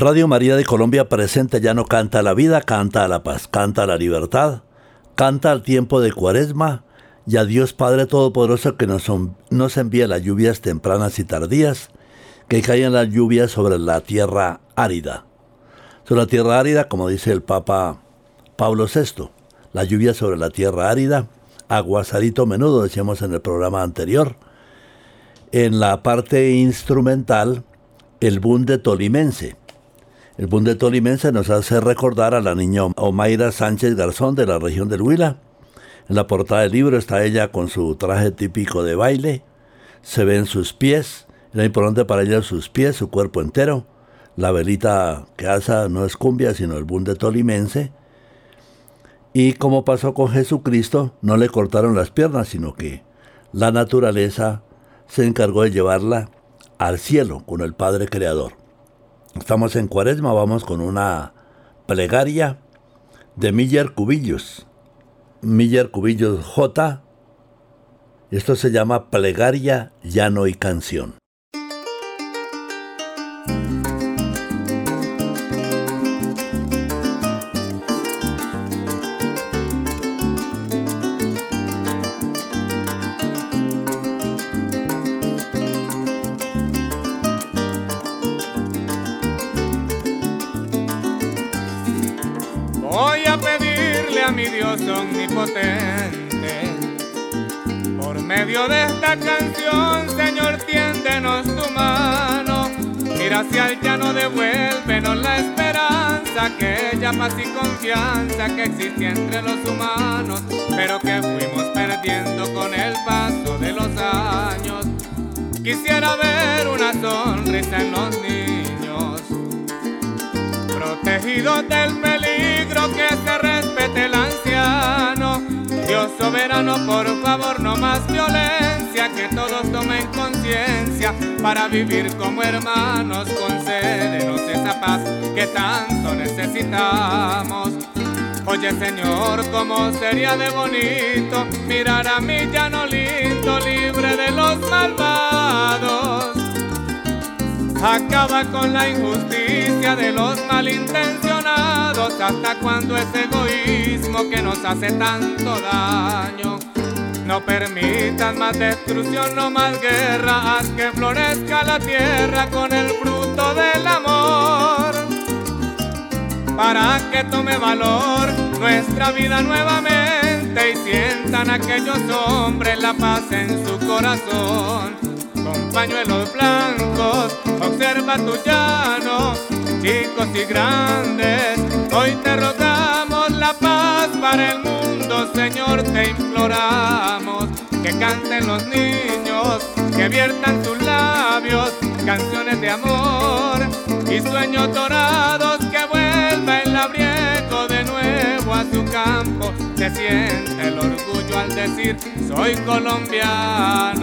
Radio María de Colombia presente ya no canta la vida, canta la paz, canta la libertad, canta el tiempo de cuaresma y a Dios Padre Todopoderoso que nos, envía las lluvias tempranas y tardías, que caigan las lluvias sobre la tierra árida. Sobre la tierra árida, como dice el Papa Pablo VI, la lluvia sobre la tierra árida, aguasadito menudo, decíamos en el programa anterior. En la parte instrumental, el bunde tolimense el Bunde Tolimense nos hace recordar a la niña Omaira Sánchez Garzón de la región del Huila. En la portada del libro está ella con su traje típico de baile. Se ven sus pies. Era importante para ella sus pies, su cuerpo entero. La velita que hace no es cumbia, sino el bunde tolimense. Y como pasó con Jesucristo, no le cortaron las piernas, sino que la naturaleza se encargó de llevarla al cielo con el Padre Creador. Estamos en Cuaresma, vamos con una plegaria de Miller Cubillos. Miller Cubillos J. Esto se llama Plegaria, Llano y Canción. Aquella paz y confianza que existía entre los humanos, pero que fuimos perdiendo con el paso de los años. Quisiera ver una sonrisa en los niños, protegidos del peligro que se respete el anciano. Dios soberano, por favor, no más violencia, que todos tomen conciencia para vivir como hermanos. Concédenos esa paz que tanto necesitamos. Oye Señor, cómo sería de bonito mirar a mi llano lindo, libre de los malvados. Acaba con la injusticia de los malintencionados hasta cuando es egoísmo que nos hace tanto daño. No permitan más destrucción, no más guerra, haz que florezca la tierra con el fruto del amor. Para que tome valor nuestra vida nuevamente y sientan aquellos hombres la paz en su corazón con pañuelos blancos, observa tu llano, chicos y grandes, hoy te rogamos la paz para el Señor, te imploramos, que canten los niños, que viertan sus labios, canciones de amor y sueños dorados, que vuelva el labriego de nuevo a su campo, se siente el orgullo al decir, soy colombiano.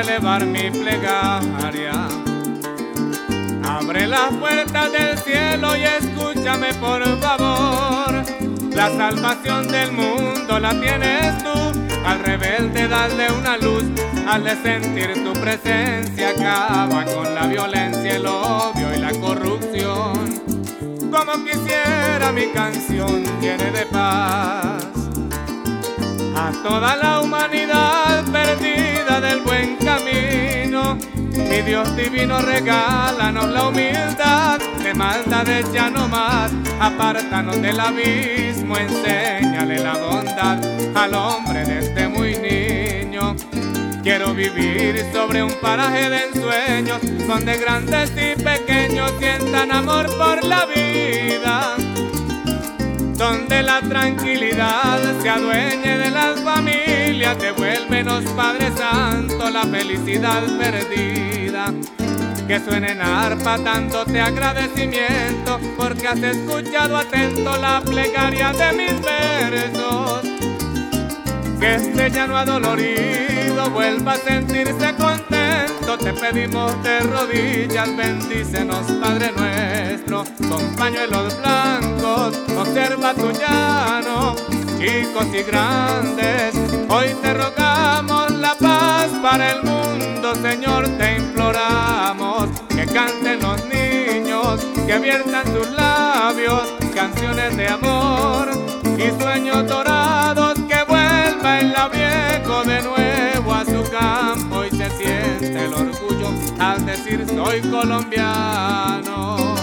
Elevar mi plegaria. Abre las puertas del cielo y escúchame por favor. La salvación del mundo la tienes tú. Al rebelde darle una luz, al de sentir tu presencia acaba con la violencia, el odio y la corrupción. Como quisiera mi canción tiene de paz a toda la humanidad perdida del buen camino. Mi Dios divino, regálanos la humildad, de maldades ya no más, apártanos del abismo, enséñale la bondad al hombre desde muy niño. Quiero vivir sobre un paraje de ensueños, donde grandes y pequeños sientan amor por la vida. Donde la tranquilidad se adueñe de las familias, devuélvenos Padre Santo la felicidad perdida que suenen arpa dándote agradecimiento porque has escuchado atento la plegaria de mis versos. Que este llano adolorido vuelva a sentirse contento. Te pedimos de rodillas, bendícenos, Padre nuestro, con pañuelos blancos. Observa tu llano, chicos y grandes. Hoy te rogamos la paz para el mundo, Señor, te imploramos que canten los niños, que abiertan sus labios, canciones de amor y sueños dorados, que vuelva el viejo de nuevo a su campo y se siente el orgullo al decir soy colombiano.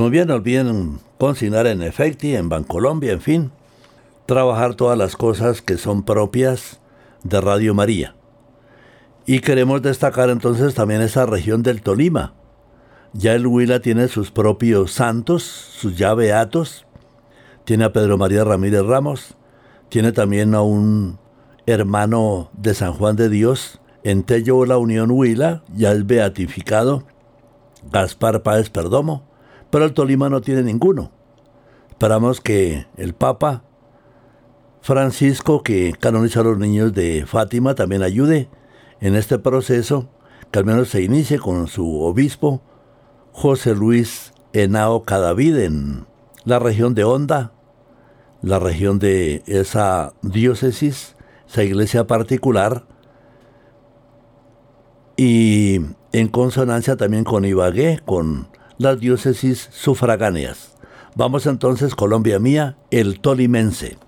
Muy bien, olviden consignar en Efecti, en Bancolombia, en fin, trabajar todas las cosas que son propias de Radio María. Y queremos destacar entonces también esa región del Tolima. Ya el Huila tiene sus propios santos, sus ya beatos. Tiene a Pedro María Ramírez Ramos. Tiene también a un hermano de San Juan de Dios. En Tello la Unión Huila ya es beatificado. Gaspar Páez Perdomo pero el Tolima no tiene ninguno. Esperamos que el Papa Francisco, que canoniza a los niños de Fátima, también ayude en este proceso, que al menos se inicie con su obispo, José Luis Henao Cadavid, en la región de Honda, la región de esa diócesis, esa iglesia particular, y en consonancia también con Ibagué, con las diócesis sufragáneas. Vamos entonces, Colombia mía, el tolimense.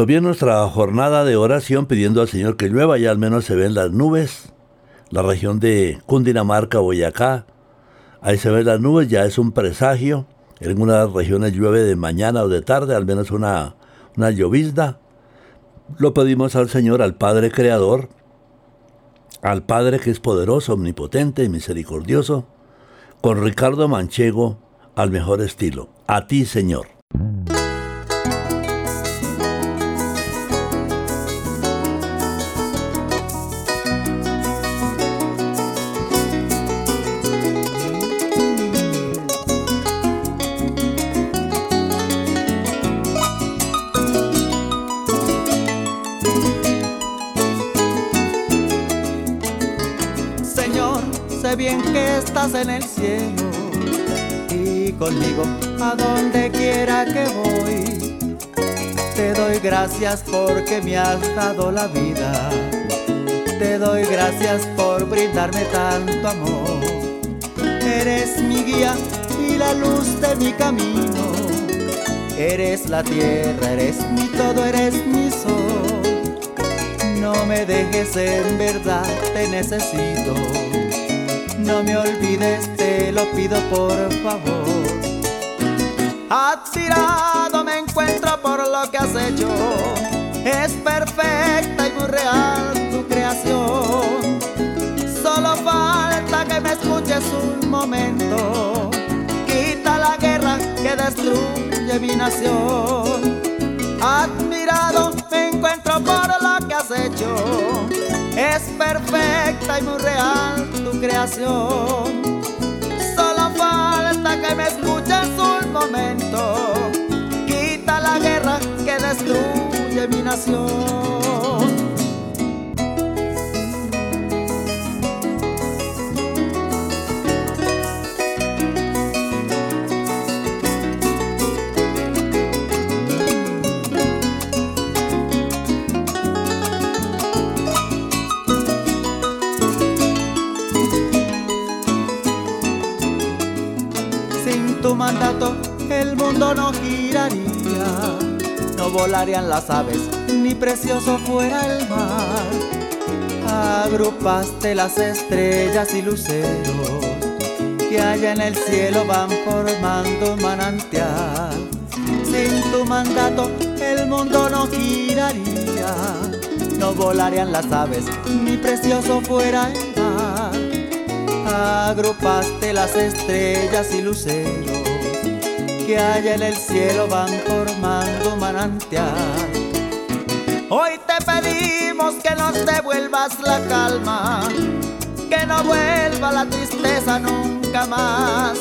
Pues bien, nuestra jornada de oración pidiendo al Señor que llueva, ya al menos se ven las nubes, la región de Cundinamarca, Boyacá, ahí se ven las nubes, ya es un presagio, en algunas regiones llueve de mañana o de tarde, al menos una, una llovizna. Lo pedimos al Señor, al Padre Creador, al Padre que es poderoso, omnipotente y misericordioso, con Ricardo Manchego al mejor estilo. A ti, Señor. Bien que estás en el cielo y conmigo a donde quiera que voy. Te doy gracias porque me has dado la vida. Te doy gracias por brindarme tanto amor. Eres mi guía y la luz de mi camino. Eres la tierra, eres mi todo, eres mi sol. No me dejes en verdad, te necesito no me olvides, te lo pido por favor. Admirado me encuentro por lo que has hecho. Es perfecta y muy real tu creación. Solo falta que me escuches un momento. Quita la guerra que destruye mi nación. Admirado me encuentro por lo hecho es perfecta y muy real tu creación. Solo falta que me escuches un momento. Quita la guerra que destruye mi nación. Mandato el mundo no giraría, no volarían las aves, ni precioso fuera el mar. Agrupaste las estrellas y luceros que allá en el cielo van formando un manantial. Sin tu mandato el mundo no giraría, no volarían las aves, ni precioso fuera el mar. Agrupaste las estrellas y luceros que hay en el cielo van formando manantial. Hoy te pedimos que nos devuelvas la calma, que no vuelva la tristeza nunca más.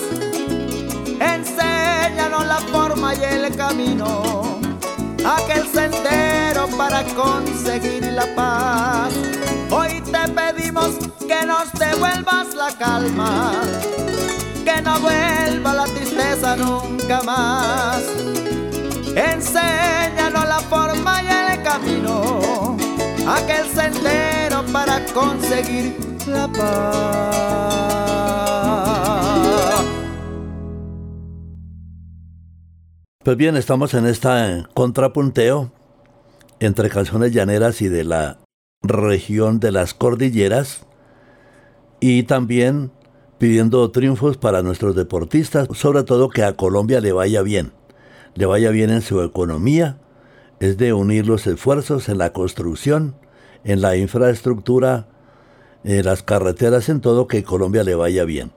Enséñanos la forma y el camino, aquel sendero para conseguir la paz. Hoy te pedimos que nos devuelvas la calma que no vuelva la tristeza nunca más. Enséñanos la forma y el camino, aquel sendero para conseguir la paz. Pues bien, estamos en esta contrapunteo entre canciones llaneras y de la región de las cordilleras y también pidiendo triunfos para nuestros deportistas, sobre todo que a Colombia le vaya bien, le vaya bien en su economía, es de unir los esfuerzos en la construcción, en la infraestructura, en las carreteras, en todo, que Colombia le vaya bien.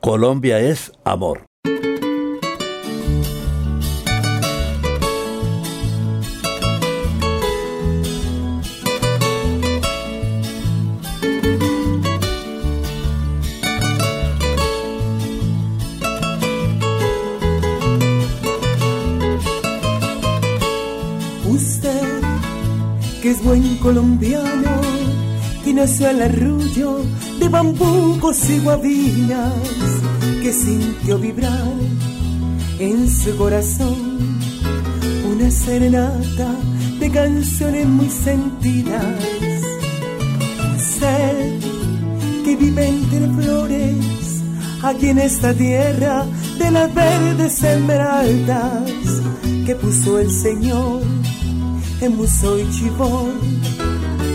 Colombia es amor. Buen colombiano que nació el arrullo de bambucos y guabinas que sintió vibrar en su corazón una serenata de canciones muy sentidas. Ser que vive entre flores aquí en esta tierra de las verdes esmeraldas que puso el Señor en Muso y Chivón,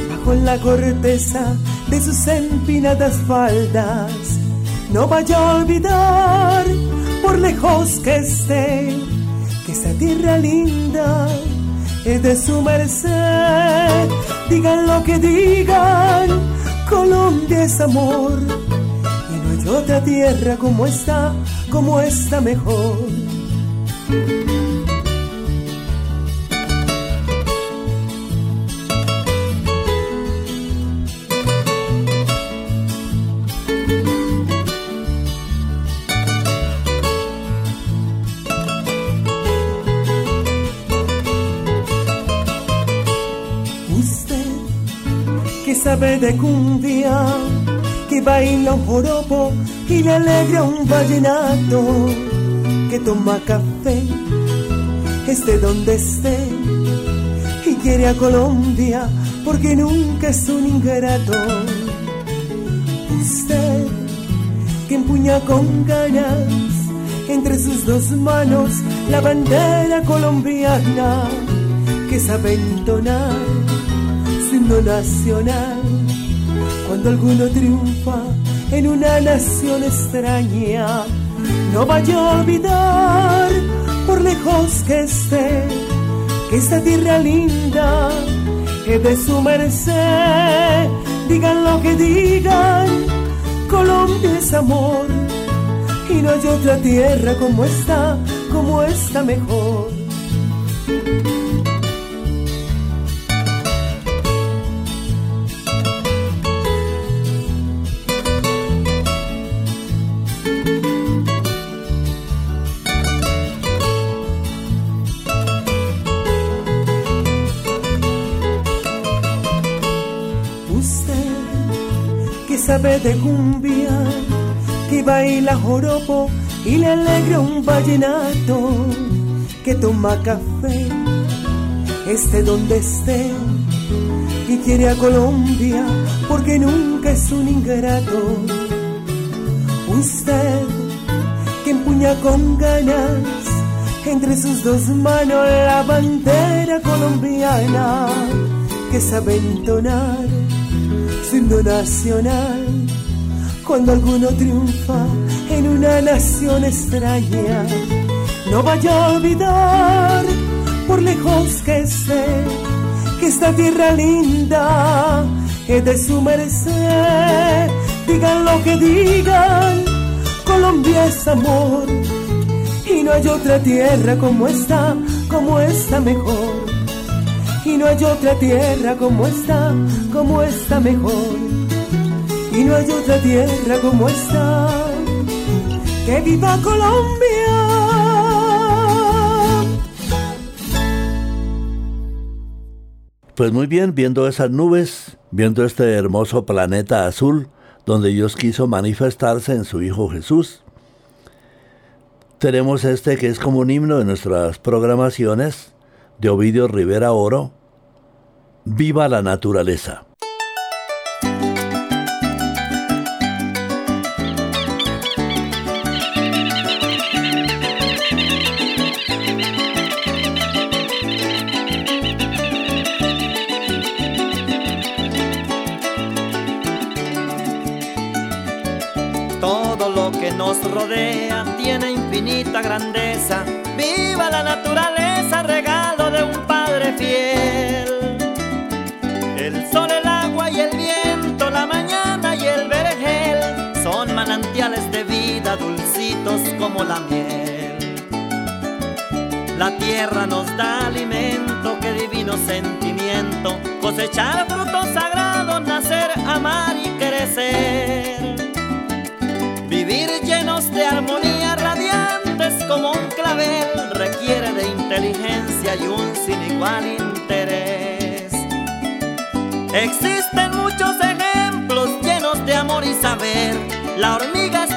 bajo la corteza de sus empinadas faldas. No vaya a olvidar, por lejos que esté, que esa tierra linda es de su merced. Digan lo que digan, es amor y no hay otra tierra como esta, como esta mejor. Sabe de cumbia, que baila un joropo y le alegra un vallenato, que toma café, esté donde esté, y quiere a Colombia porque nunca es un ingrato. Usted que empuña con ganas entre sus dos manos la bandera colombiana que sabe entonar nacional. Cuando alguno triunfa en una nación extraña, no vaya a olvidar, por lejos que esté, que esta tierra linda es de su merced. Digan lo que digan, Colombia es amor y no hay otra tierra como esta, como esta mejor. De cumbia, que baila joropo y le alegra un vallenato, que toma café, esté donde esté, y quiere a Colombia porque nunca es un ingrato. Usted que empuña con ganas entre sus dos manos la bandera colombiana que sabe entonar siendo nacional. Cuando alguno triunfa en una nación extraña, no vaya a olvidar, por lejos que esté, que esta tierra linda es de su merced. Digan lo que digan, Colombia es amor y no hay otra tierra como esta, como esta mejor y no hay otra tierra como esta, como esta mejor. Y no hay otra tierra como esta, que viva Colombia. Pues muy bien, viendo esas nubes, viendo este hermoso planeta azul, donde Dios quiso manifestarse en su Hijo Jesús. Tenemos este que es como un himno de nuestras programaciones de Ovidio Rivera Oro, Viva la naturaleza. Todo lo que nos rodea tiene infinita grandeza. Viva la naturaleza, como la miel. La tierra nos da alimento, qué divino sentimiento, cosechar frutos sagrados, nacer, amar y crecer. Vivir llenos de armonía radiantes como un clavel requiere de inteligencia y un sin igual interés. Existen muchos ejemplos llenos de amor y saber. La hormiga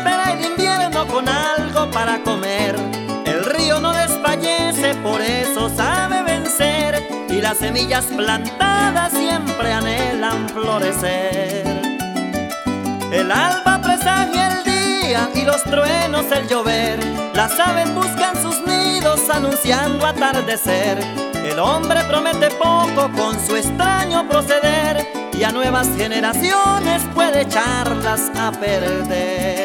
para comer. El río no desfallece, por eso sabe vencer. Y las semillas plantadas siempre anhelan florecer. El alba presagia el día y los truenos el llover. Las aves buscan sus nidos anunciando atardecer. El hombre promete poco con su extraño proceder y a nuevas generaciones puede echarlas a perder.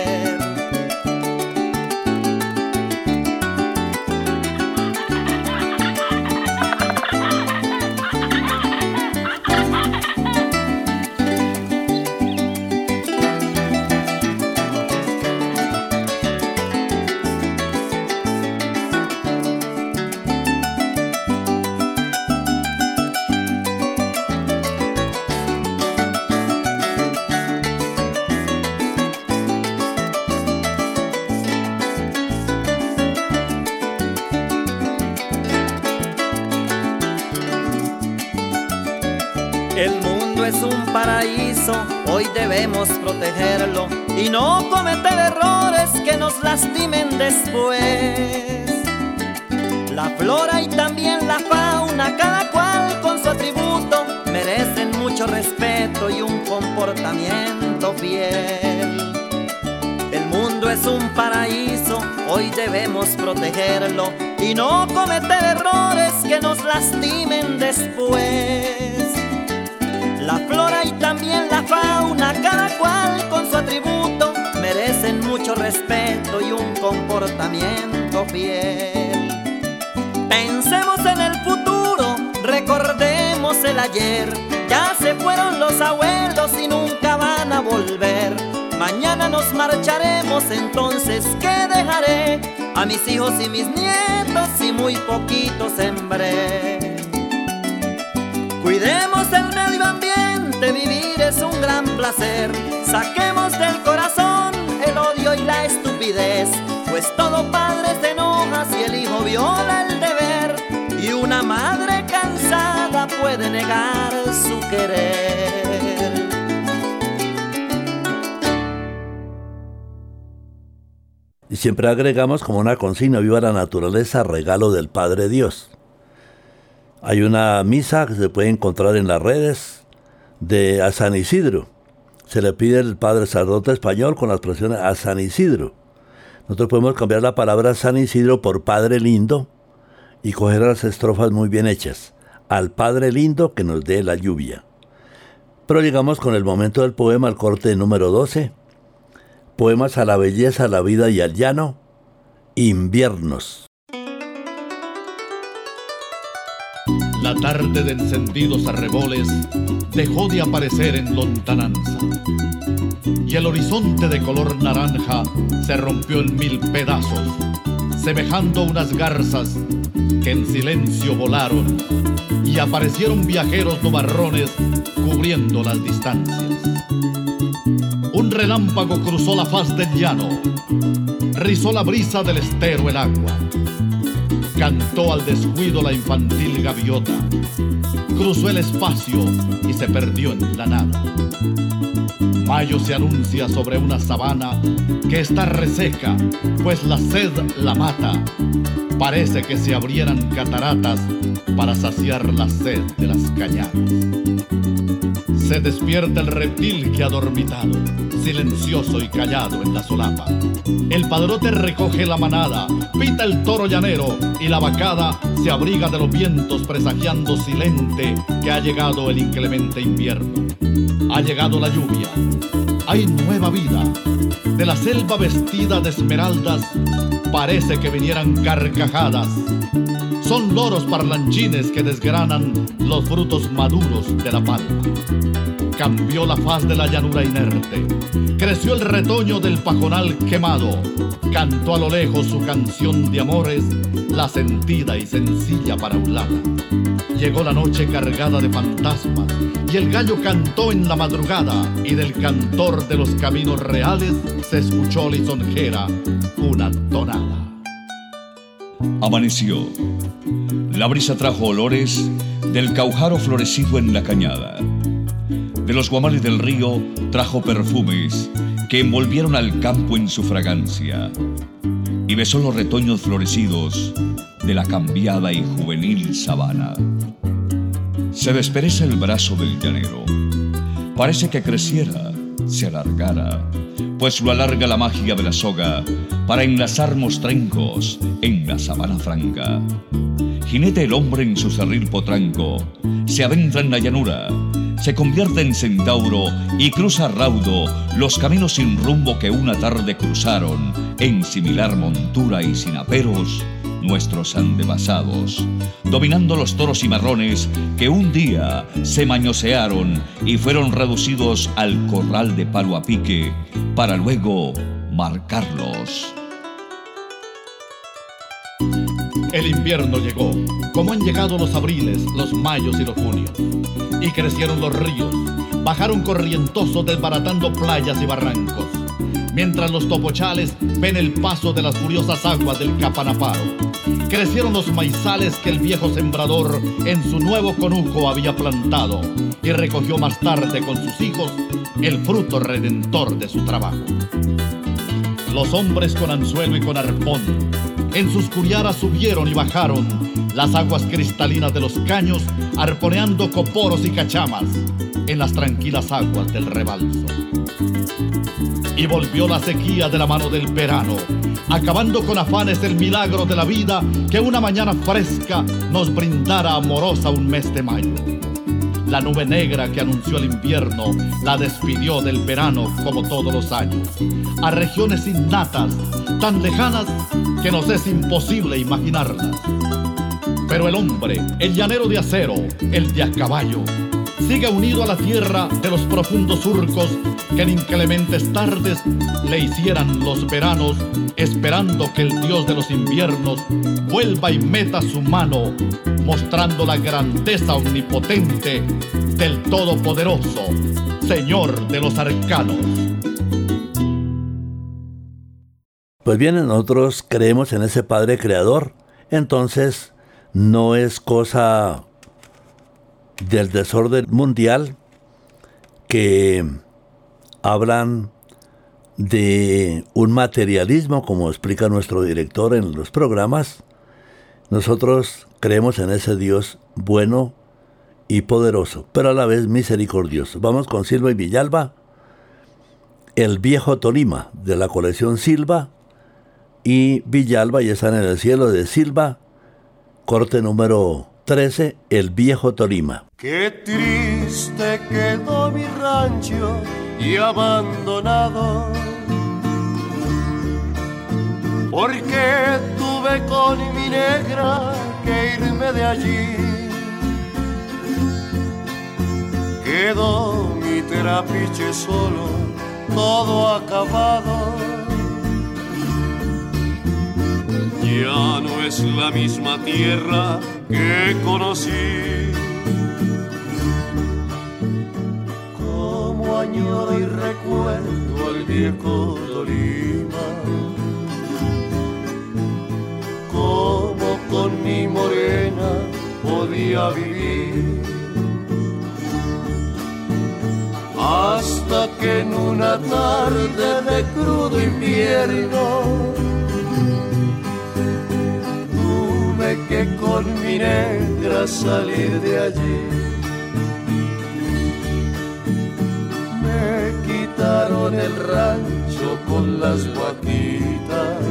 Hoy debemos protegerlo y no cometer errores que nos lastimen después. La flora y también la fauna, cada cual con su atributo, merecen mucho respeto y un comportamiento fiel. El mundo es un paraíso, hoy debemos protegerlo y no cometer errores que nos lastimen después. La flora y también la fauna, cada cual con su atributo, merecen mucho respeto y un comportamiento fiel. Pensemos en el futuro, recordemos el ayer, ya se fueron los abuelos y nunca van a volver. Mañana nos marcharemos, entonces ¿qué dejaré? A mis hijos y mis nietos y muy poquito sembré. Cuidemos el medio ambiente, vivir es un gran placer. Saquemos del corazón el odio y la estupidez, pues todo padre se enoja si el hijo viola el deber y una madre cansada puede negar su querer. Y siempre agregamos como una consigna, viva la naturaleza, regalo del Padre Dios. Hay una misa que se puede encontrar en las redes de a San Isidro. Se le pide el Padre Sacerdote español con la expresión a San Isidro. Nosotros podemos cambiar la palabra San Isidro por Padre Lindo y coger las estrofas muy bien hechas. Al Padre Lindo que nos dé la lluvia. Pero llegamos con el momento del poema, al corte número 12 Poemas a la belleza, a la vida y al llano. Inviernos. La tarde de encendidos arreboles dejó de aparecer en lontananza. Y el horizonte de color naranja se rompió en mil pedazos, semejando unas garzas que en silencio volaron y aparecieron viajeros nubarrones cubriendo las distancias. Un relámpago cruzó la faz del llano, rizó la brisa del estero el agua, cantó al descuido la infantil gaviota, cruzó el espacio y se perdió en la nada. Mayo se anuncia sobre una sabana que está reseca, pues la sed la mata. Parece que se abrieran cataratas para saciar la sed de las cañadas. Se despierta el reptil que ha dormitado, silencioso y callado en la solapa. El padrote recoge la manada, pita el toro llanero y la vacada se abriga de los vientos presagiando silente que ha llegado el inclemente invierno. Ha llegado la lluvia. Hay nueva vida. De la selva vestida de esmeraldas parece que vinieran carcajadas. Son loros parlanchines que desgranan los frutos maduros de la palma. Cambió la faz de la llanura inerte. Creció el retoño del pajonal quemado. Cantó a lo lejos su canción de amores, la sentida y sencilla para un lado. Llegó la noche cargada de fantasmas y el gallo cantó en la madrugada y del cantor de los caminos reales se escuchó lisonjera una tonada. Amaneció. La brisa trajo olores del caujaro florecido en la cañada. De los guamales del río trajo perfumes que envolvieron al campo en su fragancia. Y besó los retoños florecidos de la cambiada y juvenil sabana. Se despereza el brazo del llanero. Parece que creciera, se alargara, pues lo alarga la magia de la soga para enlazar mostrencos en la sabana franca. Jinete el hombre en su cerril potranco, se adentra en la llanura, se convierte en centauro y cruza raudo los caminos sin rumbo que una tarde cruzaron en similar montura y sin aperos nuestros antepasados, dominando los toros y marrones que un día se mañosearon y fueron reducidos al corral de palo a pique para luego marcarlos. El invierno llegó, como han llegado los abriles, los mayos y los junios. Y crecieron los ríos, bajaron corrientosos desbaratando playas y barrancos. Mientras los topochales ven el paso de las furiosas aguas del Capanaparo. Crecieron los maizales que el viejo sembrador en su nuevo conuco había plantado y recogió más tarde con sus hijos el fruto redentor de su trabajo. Los hombres con anzuelo y con arpón en sus curiaras subieron y bajaron las aguas cristalinas de los caños, arponeando coporos y cachamas en las tranquilas aguas del rebalso. Y volvió la sequía de la mano del verano, acabando con afanes el milagro de la vida que una mañana fresca nos brindara amorosa un mes de mayo. La nube negra que anunció el invierno la despidió del verano como todos los años, a regiones innatas, tan lejanas que nos es imposible imaginarlas. Pero el hombre, el llanero de acero, el de a caballo, sigue unido a la tierra de los profundos surcos que en inclementes tardes le hicieran los veranos, esperando que el dios de los inviernos vuelva y meta su mano, mostrando la grandeza omnipotente del Todopoderoso, Señor de los arcanos. Pues bien, nosotros creemos en ese Padre Creador, entonces no es cosa del desorden mundial que hablan de un materialismo, como explica nuestro director en los programas. Nosotros creemos en ese Dios bueno y poderoso, pero a la vez misericordioso. Vamos con Silva y Villalba, el viejo Tolima de la colección Silva, y Villalba ya están en el cielo de Silva, corte número 13, El Viejo Tolima. Qué triste quedó mi rancho y abandonado, porque tuve con mi negra que irme de allí. Quedó mi terapiche solo, todo acabado ya no es la misma tierra que conocí. Como añoro y recuerdo al viejo Tolima, como con mi morena podía vivir. Hasta que en una tarde de crudo invierno que con mi negra salir de allí. Me quitaron el rancho con las guaquitas,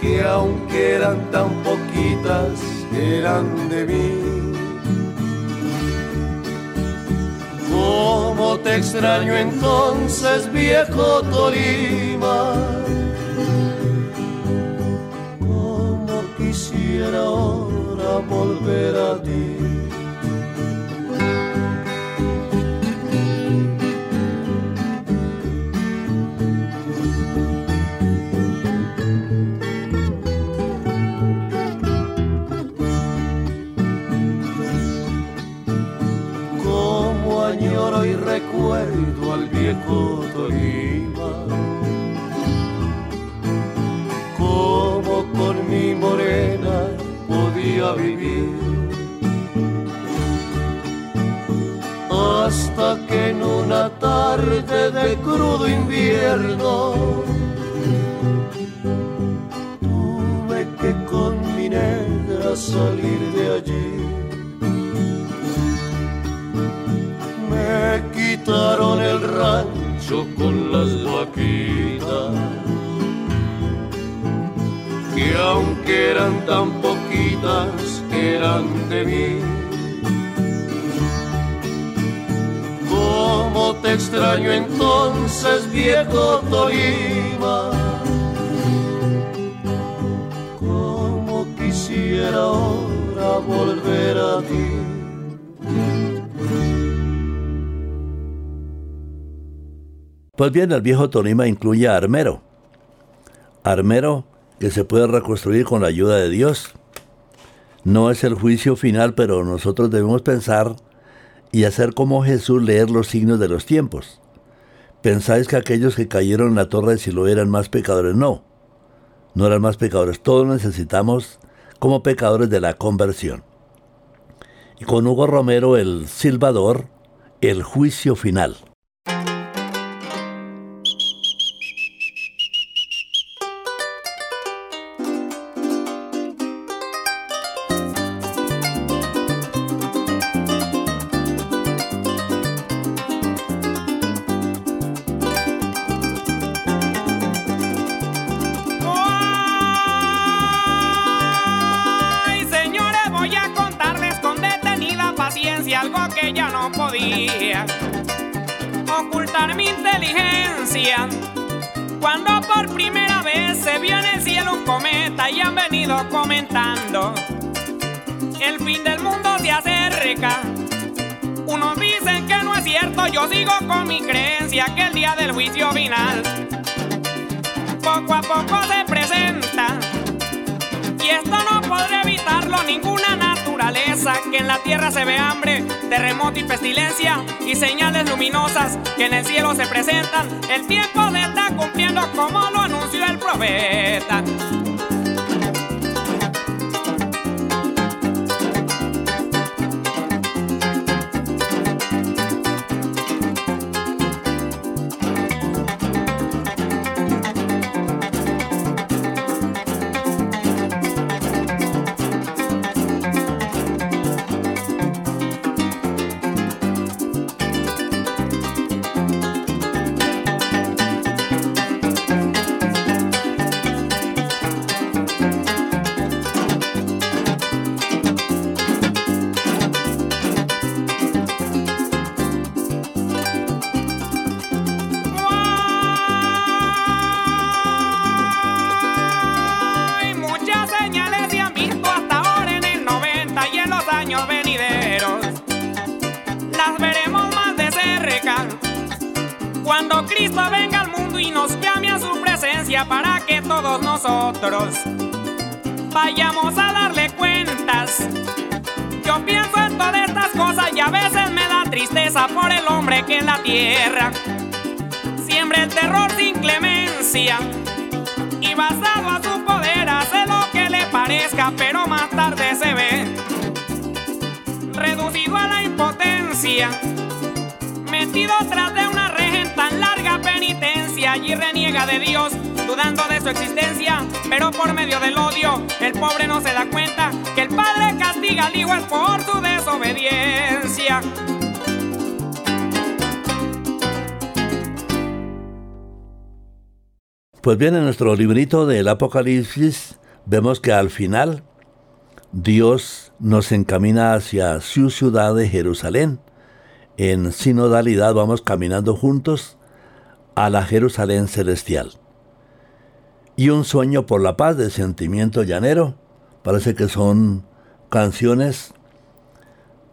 que aunque eran tan poquitas, eran de mí. ¿Cómo te extraño entonces, viejo Tolima? Ahora volver a ti. Como añoro y recuerdo al viejo Tolima. Tuve que con mi salir de allí. Me quitaron el rancho con las vaquitas que aunque eran tan poquitas, eran de mí. ¿Cómo te extraño entonces, viejo Tolima? ¿Cómo quisiera ahora volver a ti? Pues bien, el viejo Tolima incluye a Armero. Armero que se puede reconstruir con la ayuda de Dios. No es el juicio final, pero nosotros debemos pensar y hacer como Jesús leer los signos de los tiempos. ¿Pensáis que aquellos que cayeron en la torre de Siloé eran más pecadores? No, no eran más pecadores. Todos necesitamos como pecadores de la conversión. Y con Hugo Romero, el silbador, el juicio final. Que en la tierra siembra el terror sin clemencia y basado a su poder hace lo que le parezca, pero más tarde se ve reducido a la impotencia, metido tras de una reja tan larga penitencia y reniega de Dios dudando de su existencia, pero por medio del odio, el pobre no se da cuenta que el padre castiga al hijo es por su desobediencia. Pues bien, en nuestro librito del Apocalipsis vemos que al final Dios nos encamina hacia su ciudad de Jerusalén. En sinodalidad vamos caminando juntos a la Jerusalén celestial y Un sueño por la paz de Sentimiento Llanero. Parece que son canciones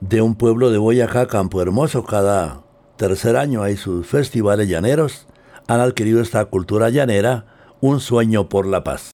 de un pueblo de Boyacá, Campo Hermoso. Cada tercer año hay sus festivales llaneros. Han adquirido esta cultura llanera, un sueño por la paz.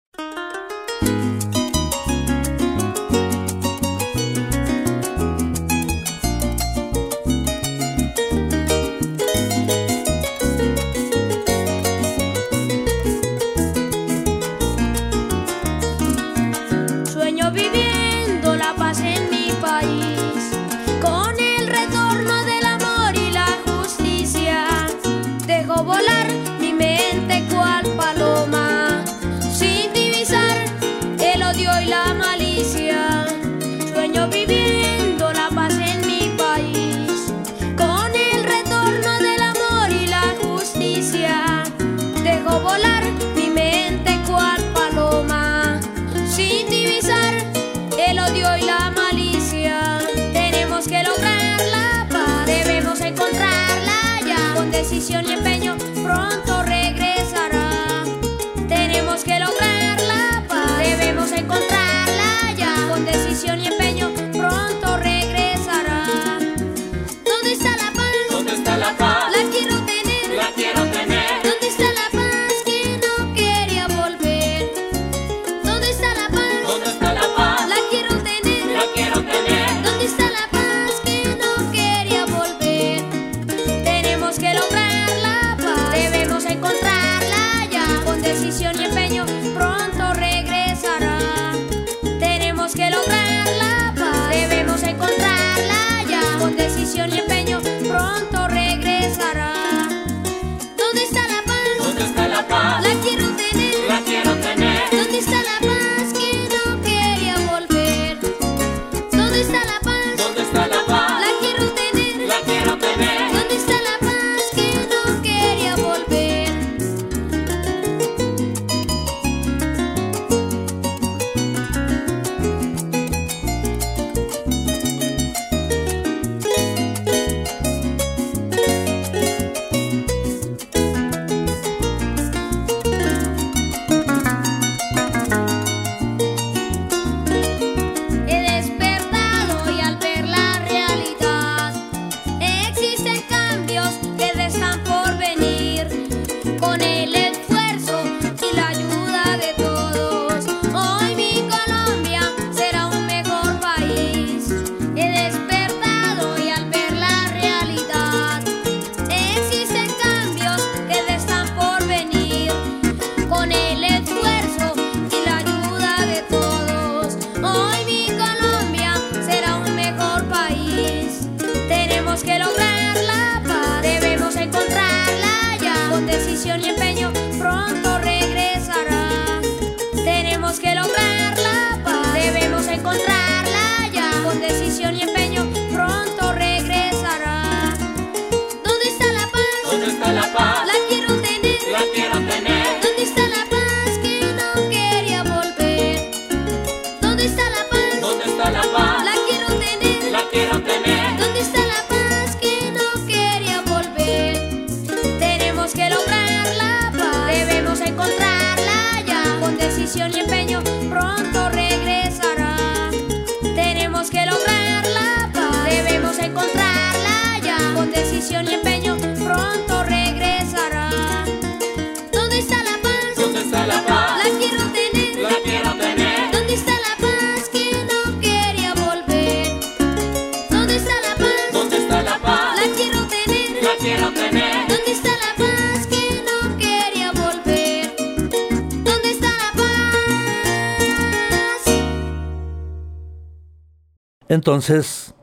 Entonces,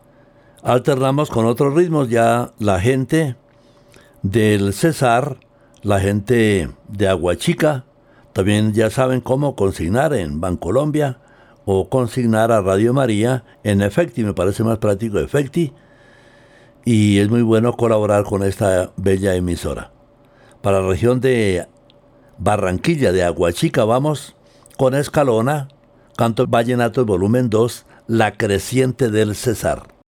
alternamos con otros ritmos. Ya la gente del Cesar, la gente de Aguachica, también ya saben cómo consignar en Bancolombia o consignar a Radio María en Efecti. Me parece más práctico Efecti. Y es muy bueno colaborar con esta bella emisora. Para la región de Barranquilla, de Aguachica, vamos con Escalona, Canto Vallenato volumen 2, La creciente del Cesar.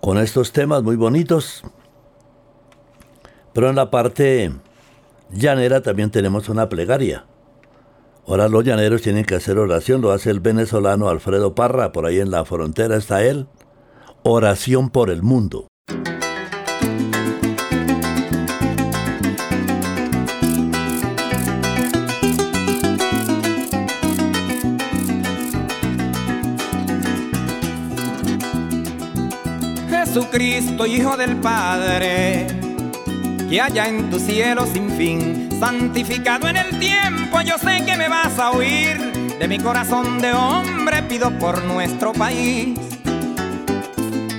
Con estos temas muy bonitos, pero en la parte llanera también tenemos una plegaria. Ahora los llaneros tienen que hacer oración, lo hace el venezolano Alfredo Parra, por ahí en la frontera está él. Oración por el mundo. Jesucristo, Hijo del Padre, que haya en tu cielo sin fin, santificado en el tiempo, yo sé que me vas a oír. De mi corazón de hombre pido por nuestro país.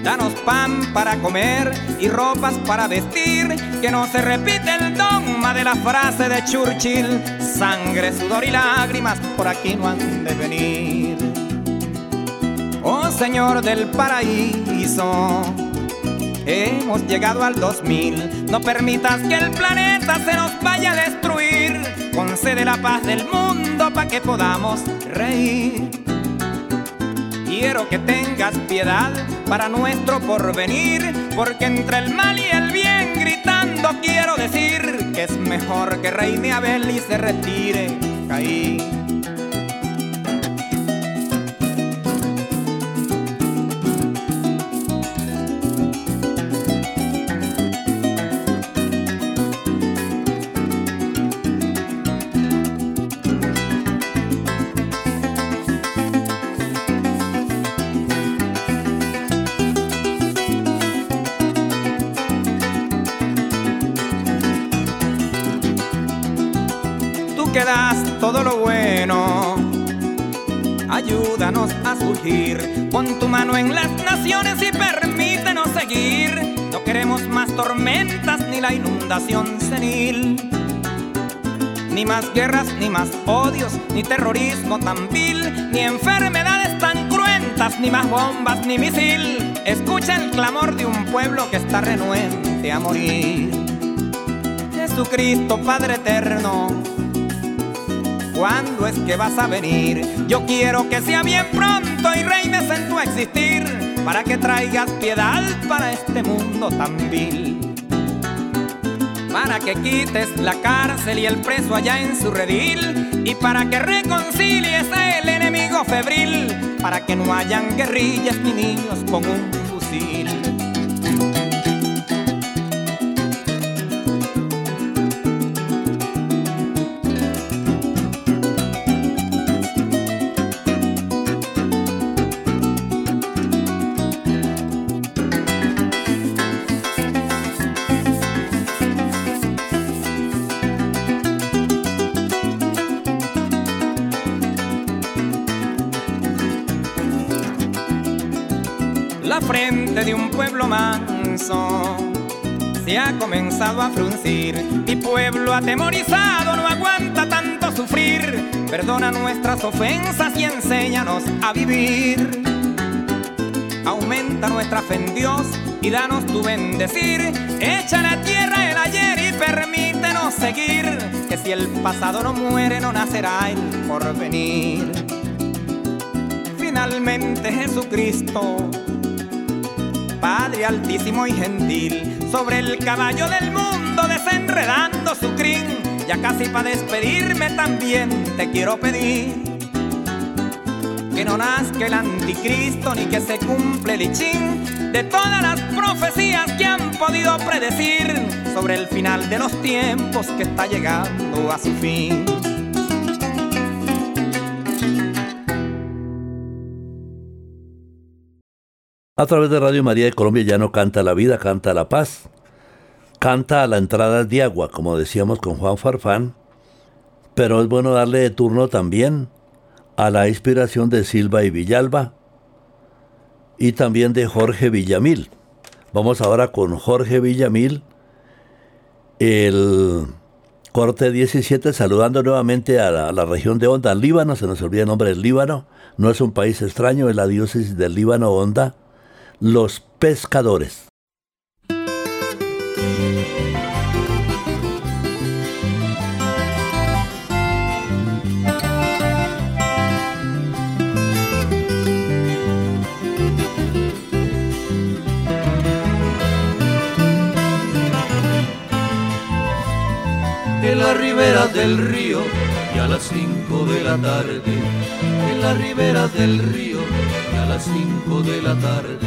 Danos pan para comer y ropas para vestir, que no se repite el dogma de la frase de Churchill, sangre, sudor y lágrimas por aquí no han de venir. Oh Señor del paraíso, hemos llegado al 2000. No permitas que el planeta se nos vaya a destruir. Concede la paz del mundo para que podamos reír. Quiero que tengas piedad para nuestro porvenir, porque entre el mal y el bien gritando quiero decir que es mejor que reine Abel y se retire Caín. Pon tu mano en las naciones y permítenos seguir. No queremos más tormentas ni la inundación senil. Ni más guerras, ni más odios, ni terrorismo tan vil, ni enfermedades tan cruentas, ni más bombas, ni misil. Escucha el clamor de un pueblo que está renuente a morir. Jesucristo, Padre eterno, ¿cuándo es que vas a venir? Yo quiero que sea bien pronto y reines en tu existir, para que traigas piedad para este mundo tan vil. Para que quites la cárcel y el preso allá en su redil, y para que reconcilies el enemigo febril, para que no hayan guerrillas ni niños con un fusil. Manso se ha comenzado a fruncir. Mi pueblo atemorizado no aguanta tanto sufrir. Perdona nuestras ofensas y enséñanos a vivir. Aumenta nuestra fe en Dios y danos tu bendecir. Echa la tierra el ayer y permítenos seguir. Que si el pasado no muere, no nacerá el porvenir. Finalmente Jesucristo Padre altísimo y gentil, sobre el caballo del mundo desenredando su crin. Ya casi para despedirme también te quiero pedir que no nazca el anticristo ni que se cumple el ichín de todas las profecías que han podido predecir sobre el final de los tiempos que está llegando a su fin. A través de Radio María de Colombia ya no canta la vida, canta la paz. Canta a la entrada de agua, como decíamos con Juan Farfán. Pero es bueno darle de turno también a la inspiración de Silva y Villalba y también de Jorge Villamil. Vamos ahora con Jorge Villamil, el corte 17, saludando nuevamente a la, región de Onda, Líbano, se nos olvida el nombre del Líbano, no es un país extraño, es la diócesis del Líbano, Onda, los pescadores. en la ribera del río y a las cinco de la tarde, en la ribera del río las cinco de la tarde,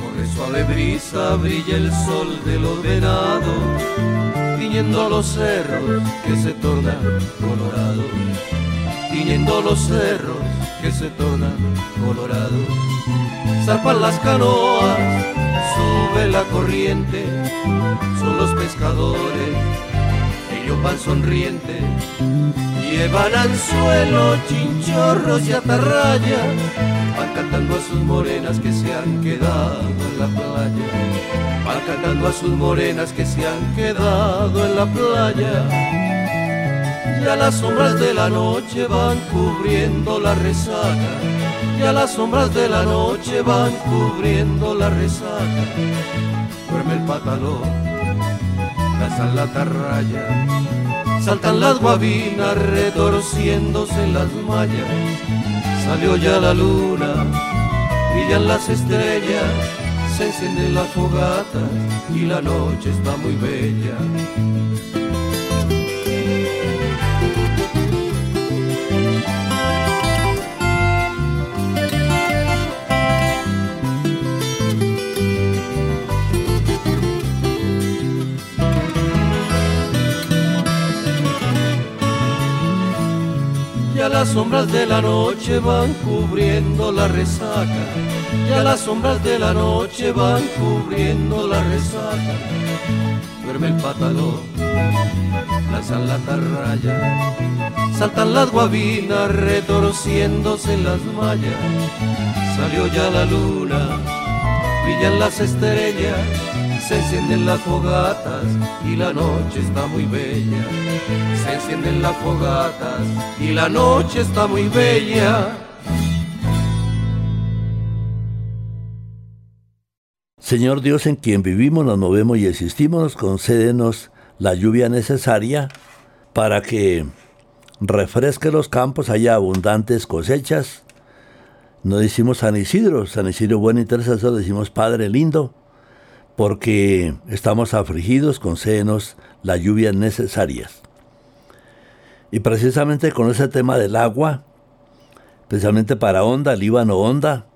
corre suave brisa, brilla el sol de los venados, tiñendo los cerros que se tornan colorados, tiñendo los cerros que se tornan colorados, zarpan las canoas, sube la corriente, son los pescadores ellos van sonrientes, llevan anzuelo, chinchorros y atarrayas, cantando a sus morenas que se han quedado en la playa, van cantando a sus morenas que se han quedado en la playa. Ya las sombras de la noche van cubriendo la resaca. Ya las sombras de la noche van cubriendo la resaca. Duerme el patalón, la la tarraya. Saltan las guabinas retorciéndose las mallas. Salió ya la luna, brillan las estrellas, se encienden las fogatas y la noche está muy bella. Las sombras de la noche van cubriendo la resaca. Ya las sombras de la noche van cubriendo la resaca. Duerme el patalón, lanzan la tarraya. Saltan las guabinas retorciéndose en las mallas. Salió ya la luna, brillan las estrellas se encienden las fogatas y la noche está muy bella. Se encienden las fogatas y la noche está muy bella. Señor Dios en quien vivimos, nos movemos y existimos, concédenos la lluvia necesaria para que refresque los campos, haya abundantes cosechas. No decimos San Isidro, San Isidro buen intercesor, decimos Padre lindo, porque estamos afligidos, concédenos las lluvias necesarias. Y precisamente con ese tema del agua, especialmente para Onda, Líbano Onda,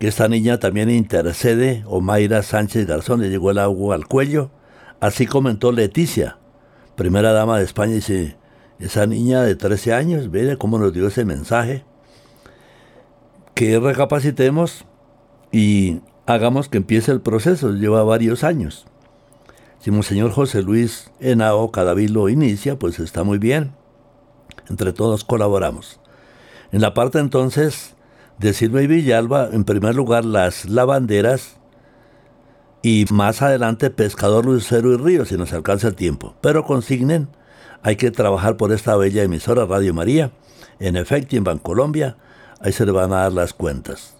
que esta niña también intercede, Omaira Sánchez Garzón, le llegó el agua al cuello, así comentó Leticia, primera dama de España, dice, esa niña de 13 años, ve cómo nos dio ese mensaje, que recapacitemos y hagamos que empiece el proceso, lleva varios años. Si Monseñor José Luis Henao Cadavid lo inicia, pues está muy bien. Entre todos colaboramos. En la parte entonces de Silva y Villalba, en primer lugar las lavanderas y más adelante Pescador Lucero y Río, si nos alcanza el tiempo. Pero consignen, hay que trabajar por esta bella emisora Radio María. En efecto, en Bancolombia, ahí se le van a dar las cuentas.